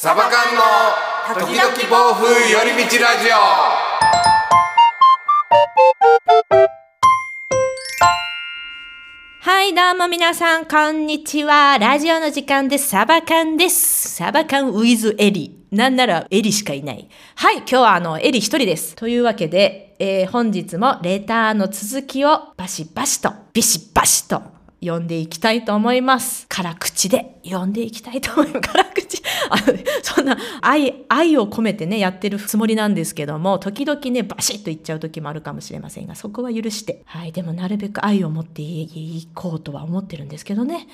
サバ缶の時々暴風寄り道ラジオはい、どうも皆さん、こんにちは。ラジオの時間です。サバ缶です。サバ缶ウィズエリ。なんならエリしかいない。はい、今日はあの、エリ一人です。というわけで、えー本日もレターの続きをバシバシと、ビシバシと読んでいきたいと思います。辛口で読んでいきたいと思います。辛口。そんな愛、愛を込めてね、やってるつもりなんですけども、時々ね、バシッと言っちゃう時もあるかもしれませんが、そこは許して。はい、でもなるべく愛を持っていこうとは思ってるんですけどね。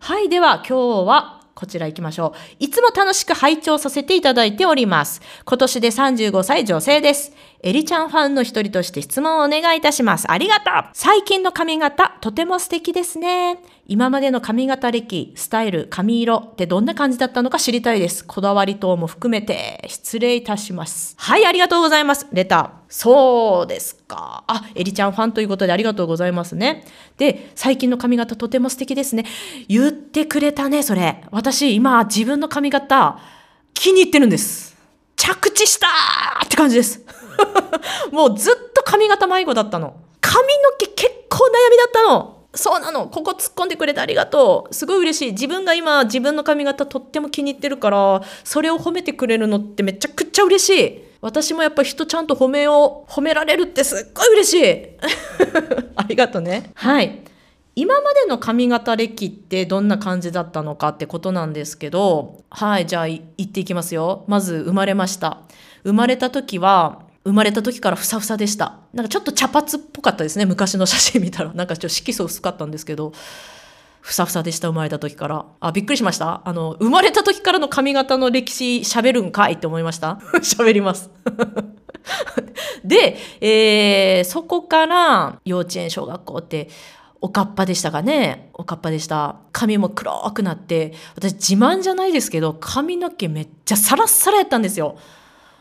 はい、では今日はこちら行きましょう。いつも楽しく拝聴させていただいております。今年で35歳女性です。エリちゃんファンの一人として質問をお願いいたします。ありがとう最近の髪型、とても素敵ですね。今までの髪型歴、スタイル、髪色ってどんな感じだったのか知りたいです。こだわり等も含めて失礼いたします。はい、ありがとうございます。レター。そうですか。あ、エリちゃんファンということでありがとうございますね。で、最近の髪型とても素敵ですね。言ってくれたね、それ。私、今、自分の髪型、気に入ってるんです。着地したーって感じです。もうずっと髪型迷子だったの。髪の毛結構悩みだったの。そうなの。ここ突っ込んでくれてありがとう。すごい嬉しい。自分が今自分の髪型とっても気に入ってるから、それを褒めてくれるのってめちゃくちゃ嬉しい。私もやっぱ人ちゃんと褒めを褒められるってすっごい嬉しい。ありがとうね。はい。今までの髪型歴ってどんな感じだったのかってことなんですけど、はい、じゃあい言っていきますよ。まず生まれました。生まれた時は、生まれた時からふさふさでした。なんかちょっと茶髪っぽかったですね。昔の写真見たら。なんかちょっと色素薄かったんですけど、ふさふさでした。生まれた時から。あ、びっくりしました。あの、生まれた時からの髪型の歴史喋るんかいって思いました。喋ります。で、えーそこから幼稚園、小学校って、おかっぱでしたかね？おかっぱでした。髪も黒くなって、私自慢じゃないですけど、髪の毛めっちゃサラッサラやったんですよ。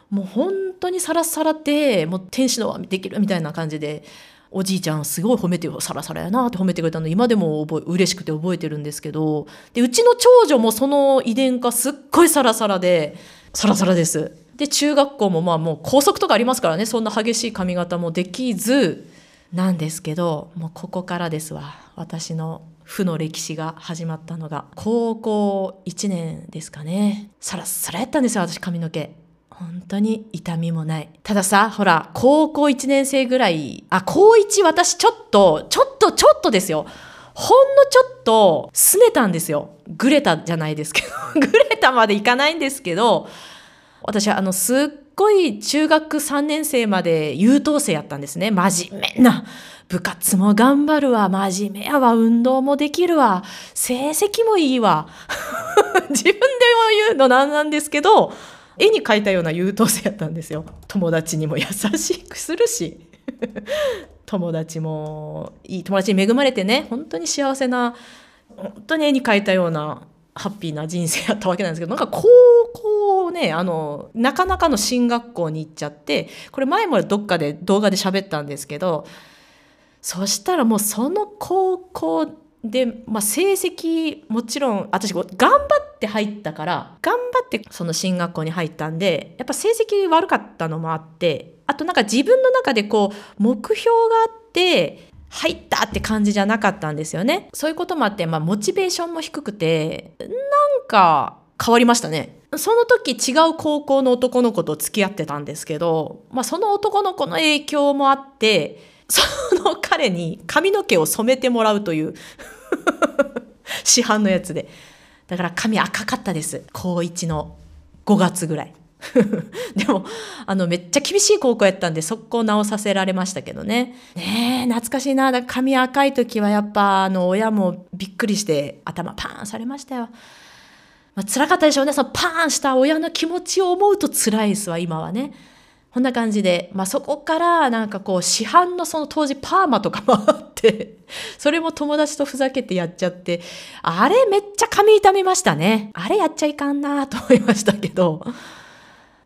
もう本当にサラッサラって、もう天使の輪できるみたいな感じで、おじいちゃんすごい褒めてよ、サラサラやなって褒めてくれたの、今でも覚え嬉しくて覚えてるんですけど、で、うちの長女もその遺伝がすっごいサラサラで、サラサラです。で、中学校もまあもう校則とかありますからね、そんな激しい髪型もできず、なんですけど、もうここからですわ。私の負の歴史が始まったのが、高校1年ですかね。サラッサラやったんですよ、私髪の毛。本当に痛みもない。たださ、ほら、高校1年生ぐらい、あ、高1私ちょっと、ちょっとちょっとですよ。ほんのちょっと、拗ねたんですよ。グレたじゃないですけど。グレたまでいかないんですけど、私はあのすっごい中学3年生まで優等生やったんですね。真面目な。部活も頑張るわ。真面目やわ。運動もできるわ。成績もいいわ。自分でも言うのなんなんですけど絵に描いたような優等生やったんですよ。友達にも優しくするし。友達もいい。友達に恵まれてね。本当に幸せな本当に絵に描いたようなハッピーな人生やったわけなんですけどなんか高校ねあのなかなかの進学校に行っちゃってこれ前もどっかで動画で喋ったんですけどそしたらもうその高校で、まあ、成績もちろん私頑張って入ったから頑張ってその進学校に入ったんでやっぱ成績悪かったのもあってあとなんか自分の中でこう目標があって入ったって感じじゃなかったんですよね。そういうこともあって、まあ、モチベーションも低くて、なんか変わりましたね。その時違う高校の男の子と付き合ってたんですけど、まあ、その男の子の影響もあって、その彼に髪の毛を染めてもらうという 市販のやつで。だから髪赤かったです。高1の5月ぐらい。でもあのめっちゃ厳しい高校やったんで速攻直させられましたけどねねえ懐かしいなだ髪赤い時はやっぱあの親もびっくりして頭パーンされましたよ、まあ辛かったでしょうね。そのパーンした親の気持ちを思うと辛いですわ今はね。こんな感じで、まあ、そこからなんかこう市販のその当時パーマとかもあってそれも友達とふざけてやっちゃってあれめっちゃ髪痛みましたね。あれやっちゃいかんなと思いましたけど。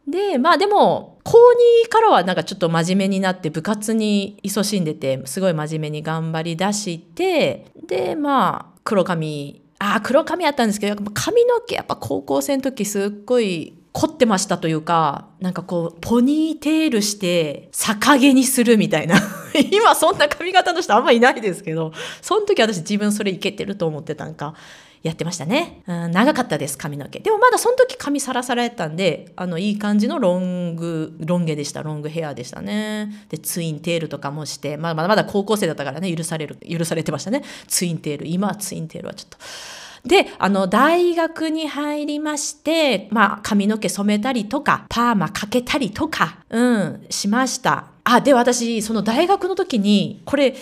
で、まあでも、高2からはなんかちょっと真面目になって部活に勤しんでて、すごい真面目に頑張り出して、で、まあ、黒髪ああ、黒髪やったんですけど、髪の毛やっぱ高校生の時すっごい凝ってましたというか、なんかこう、ポニーテールして逆毛にするみたいな。今そんな髪型の人あんまいないですけど、その時私自分それいけてると思ってたんか。やってましたね、うん。長かったです、髪の毛。でもまだその時髪サラサラやったんで、あの、いい感じのロング、ロン毛でした。ロングヘアでしたね。で、ツインテールとかもして、まあ、まだまだ高校生だったからね、許される、許されてましたね。ツインテール。今はツインテールはちょっと。で、あの、大学に入りまして、まあ、髪の毛染めたりとか、パーマかけたりとか、うん、しました。あ、で、私、その大学の時に、これ、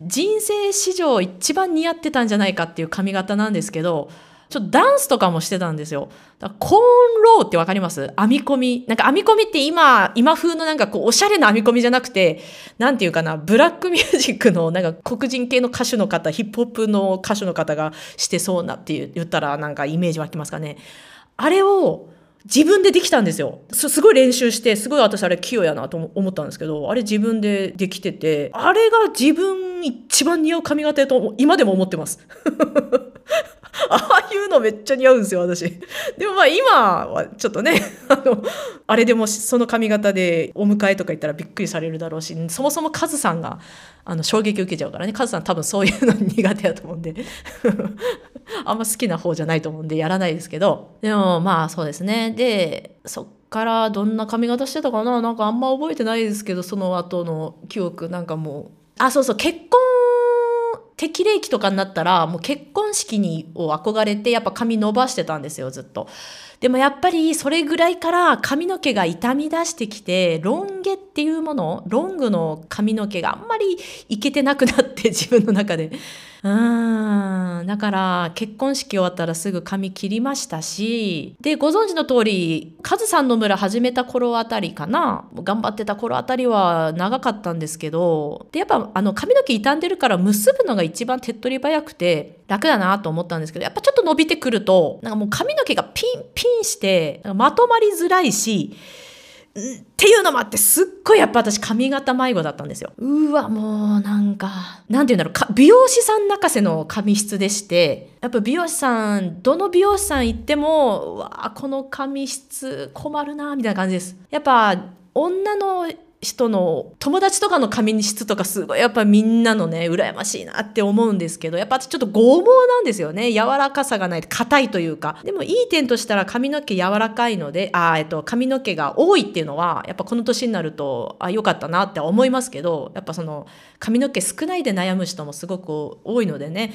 人生史上一番似合ってたんじゃないかっていう髪型なんですけど、ちょっとダンスとかもしてたんですよ。だコーンローってわかります？編み込み。なんか編み込みって今、今風のなんかこう、おしゃれな編み込みじゃなくて、なんていうかな、ブラックミュージックのなんか黒人系の歌手の方、ヒップホップの歌手の方がしてそうなって言ったらなんかイメージ湧きますかね。あれを、自分でできたんですよ。すごい練習してすごい私あれ器用やなと思ったんですけどあれ自分でできててあれが自分一番似合う髪型やと今でも思ってます。ああいうのめっちゃ似合うんですよ、私。でもまあ今はちょっとね、あの、あれでもその髪型でお迎えとか行ったらびっくりされるだろうし、そもそもカズさんがあの衝撃受けちゃうからね、カズさん多分そういうの苦手だと思うんで、あんま好きな方じゃないと思うんでやらないですけど、でもまあそうですね。で、そっからどんな髪型してたかな？なんかあんま覚えてないですけど、その後の記憶なんかもう、あ、そうそう、結婚適齢期とかになったらもう結婚式にを憧れてやっぱ髪伸ばしてたんですよずっと。でもやっぱりそれぐらいから髪の毛が傷み出してきてロン毛っていうものロングの髪の毛があんまりいけてなくなって自分の中で。うん。だから結婚式終わったらすぐ髪切りましたし。でご存知の通りカズさんの村始めた頃あたりかな。頑張ってた頃あたりは長かったんですけど。でやっぱあの髪の毛傷んでるから結ぶのが一番手っ取り早くて楽だなと思ったんですけどやっぱちょっと伸びてくるとなんかもう髪の毛がピンピンしてまとまりづらいしっていうのもあってすっごいやっぱ私髪型迷子だったんですよ。うわもうなんかなんて言うんだろう美容師さん泣かせの髪質でしてやっぱ美容師さんどの美容師さん行ってもうわこの髪質困るなみたいな感じです。やっぱ女の人の友達とかの髪質とかすごいやっぱみんなのね羨ましいなって思うんですけどやっぱちょっと剛毛なんですよね。柔らかさがない硬いというか。でもいい点としたら髪の毛柔らかいのであ、えっと、髪の毛が多いっていうのはやっぱこの年になるとあ良かったなって思いますけどやっぱその髪の毛少ないで悩む人もすごく多いのでね。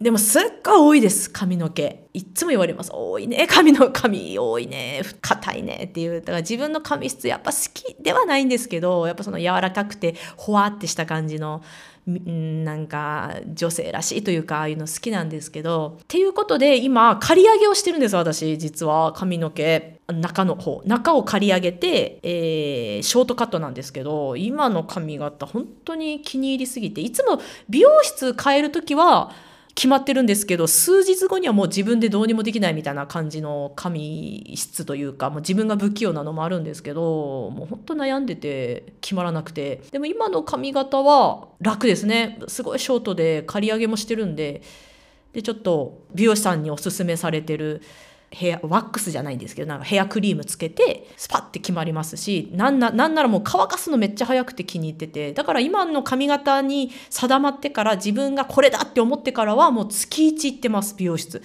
でもすっごい多いです、髪の毛。いつも言われます。多いね、髪の髪多いね、硬いねっていう。だから自分の髪質やっぱ好きではないんですけど、やっぱその柔らかくて、ほわってした感じの、なんか女性らしいというか、ああいうの好きなんですけど。っていうことで今、刈り上げをしてるんです、私、実は。髪の毛。中の方。中を刈り上げて、えー、ショートカットなんですけど、今の髪型本当に気に入りすぎて、いつも美容室変えるときは、決まってるんですけど数日後にはもう自分でどうにもできないみたいな感じの髪質というかもう自分が不器用なのもあるんですけどもうほんと悩んでて決まらなくて。でも今の髪型は楽ですね。すごいショートで刈り上げもしてるんででちょっと美容師さんにおすすめされてるヘアワックスじゃないんですけどなんかヘアクリームつけてスパッて決まりますしなんななんならもう乾かすのめっちゃ早くて気に入っててだから今の髪型に定まってから自分がこれだって思ってからはもう月1行ってます美容室。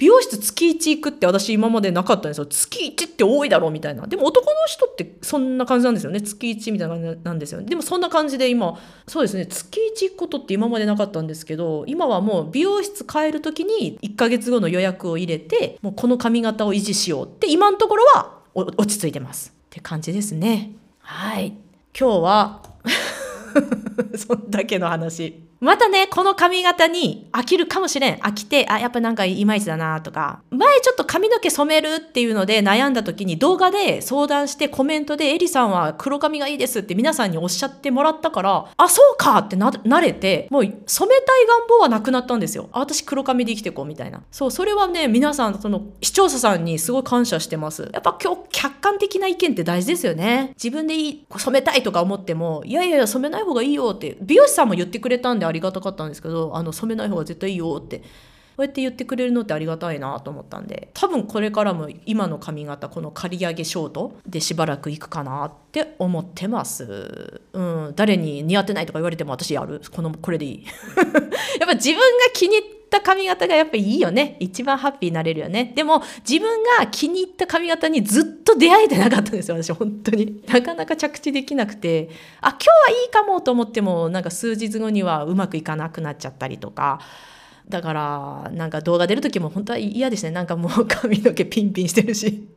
美容室月1行くって私今までなかったんですよ。月1って多いだろうみたいな。でも男の人ってそんな感じなんですよね。月1みたいな感じなんですよね。でもそんな感じで今、そうですね、月1行くことって今までなかったんですけど、今はもう美容室変える時に1ヶ月後の予約を入れて、もうこの髪型を維持しようって今のところは落ち着いてます。って感じですね。はい。今日は そんだけの話。またね、この髪型に飽きるかもしれん。飽きて、あ、やっぱなんかいまいちだなとか。前ちょっと髪の毛染めるっていうので悩んだ時に動画で相談してコメントでエリさんは黒髪がいいですって皆さんにおっしゃってもらったから、あ、そうかってな、慣れて、もう染めたい願望はなくなったんですよ。あ、私黒髪で生きてこうみたいな。そう、それはね、皆さん、その視聴者さんにすごい感謝してます。やっぱ今日客観的な意見って大事ですよね。自分でいい染めたいとか思っても、いやいやいや染めない方がいいよって、美容師さんも言ってくれたんでありがたかったんですけどあの染めない方が絶対いいよってうやって言ってくれるのってありがたいなと思ったんで多分これからも今の髪型この刈り上げショートでしばらくいくかなって思ってます、うん、誰に似合ってないとか言われても私やる。このこれでいい。やっぱ自分が気に入った髪型がやっぱいいよね。一番ハッピーになれるよね。でも自分が気に入った髪型にずっと出会えてなかったんですよ私本当に。なかなか着地できなくて。あ今日はいいかもと思ってもなんか数日後にはうまくいかなくなっちゃったりとか。だからなんか動画出る時も本当は嫌ですね。なんかもう髪の毛ピンピンしてるし。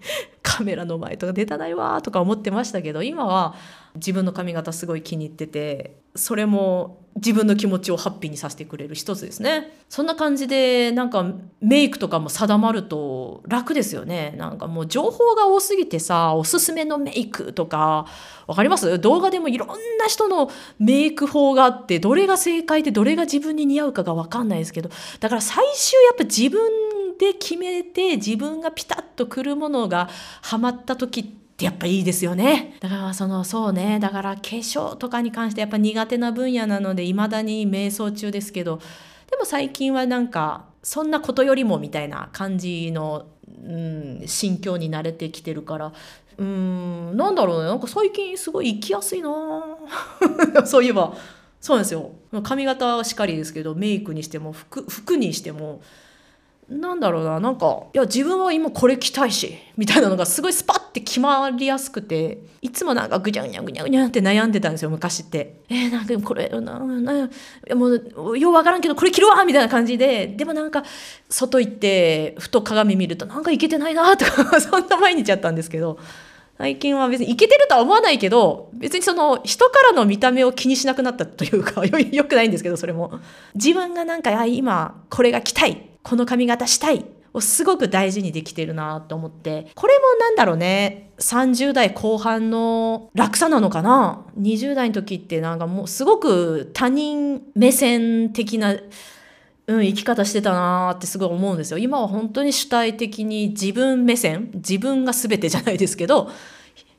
カメラの前とか出たないわとか思ってましたけど今は自分の髪型すごい気に入っててそれも自分の気持ちをハッピーにさせてくれる一つですね。そんな感じでなんかメイクとかも定まると楽ですよね。なんかもう情報が多すぎてさおすすめのメイクとかわかります？動画でもいろんな人のメイク法があってどれが正解でどれが自分に似合うかがわかんないですけどだから最終やっぱ自分で決めて自分がピタッとくるものがハマった時ってやっぱいいですよね。だからそのそうね。だから化粧とかに関してやっぱ苦手な分野なので未だに迷走中ですけど。でも最近はなんかそんなことよりもみたいな感じの、うん、心境に慣れてきてるから。うんなんだろうね。なんか最近すごい生きやすいな。そういえば。そうなんですよ。髪型はしかりですけどメイクにしても服服にしてもなんだろうななんかいや自分は今これ着たいしみたいなのがすごいスパッて決まりやすくていつもなんかぐにゃぐにゃぐにゃぐにゃって悩んでたんですよ昔って。えー、なんかこれななもうようわからんけどこれ着るわみたいな感じででもなんか外行ってふと鏡見るとなんかいけてないなとか そんな毎日やったんですけど最近は別にイケてるとは思わないけど別にその人からの見た目を気にしなくなったというかよ よくないんですけどそれも。自分がなんかあ今これが着たいこの髪型したいをすごく大事にできてるなと思って。これもなんだろうね。30代後半の楽さなのかな。20代の時ってなんかもうすごく他人目線的なうん、生き方してたなーってすごい思うんですよ。今は本当に主体的に自分目線自分が全てじゃないですけど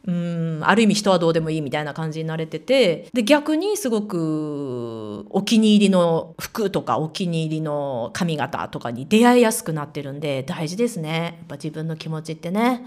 うんある意味人はどうでもいいみたいな感じになれててで逆にすごくお気に入りの服とかお気に入りの髪型とかに出会いやすくなってるんで大事ですねやっぱ自分の気持ちってね。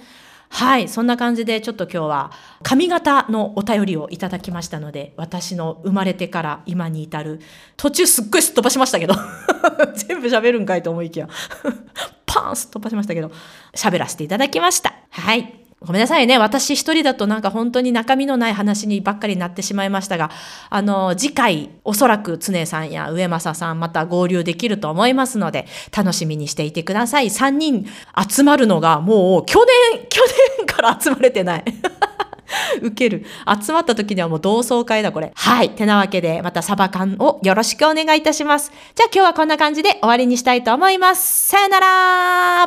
はい、そんな感じでちょっと今日は髪型のお便りをいただきましたので、私の生まれてから今に至る、途中すっごいすっ飛ばしましたけど、全部喋るんかいと思いきや、パーンすっ飛ばしましたけど、喋らせていただきました。はい。ごめんなさいね。私一人だとなんか本当に中身のない話にばっかりになってしまいましたが、あの、次回おそらく常さんや上政さんまた合流できると思いますので、楽しみにしていてください。3人集まるのがもう去年、去年から集まれてない。ウケる。集まった時にはもう同窓会だ、これ。はい。てなわけで、またサバ缶をよろしくお願いいたします。じゃあ今日はこんな感じで終わりにしたいと思います。さよなら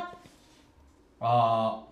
あー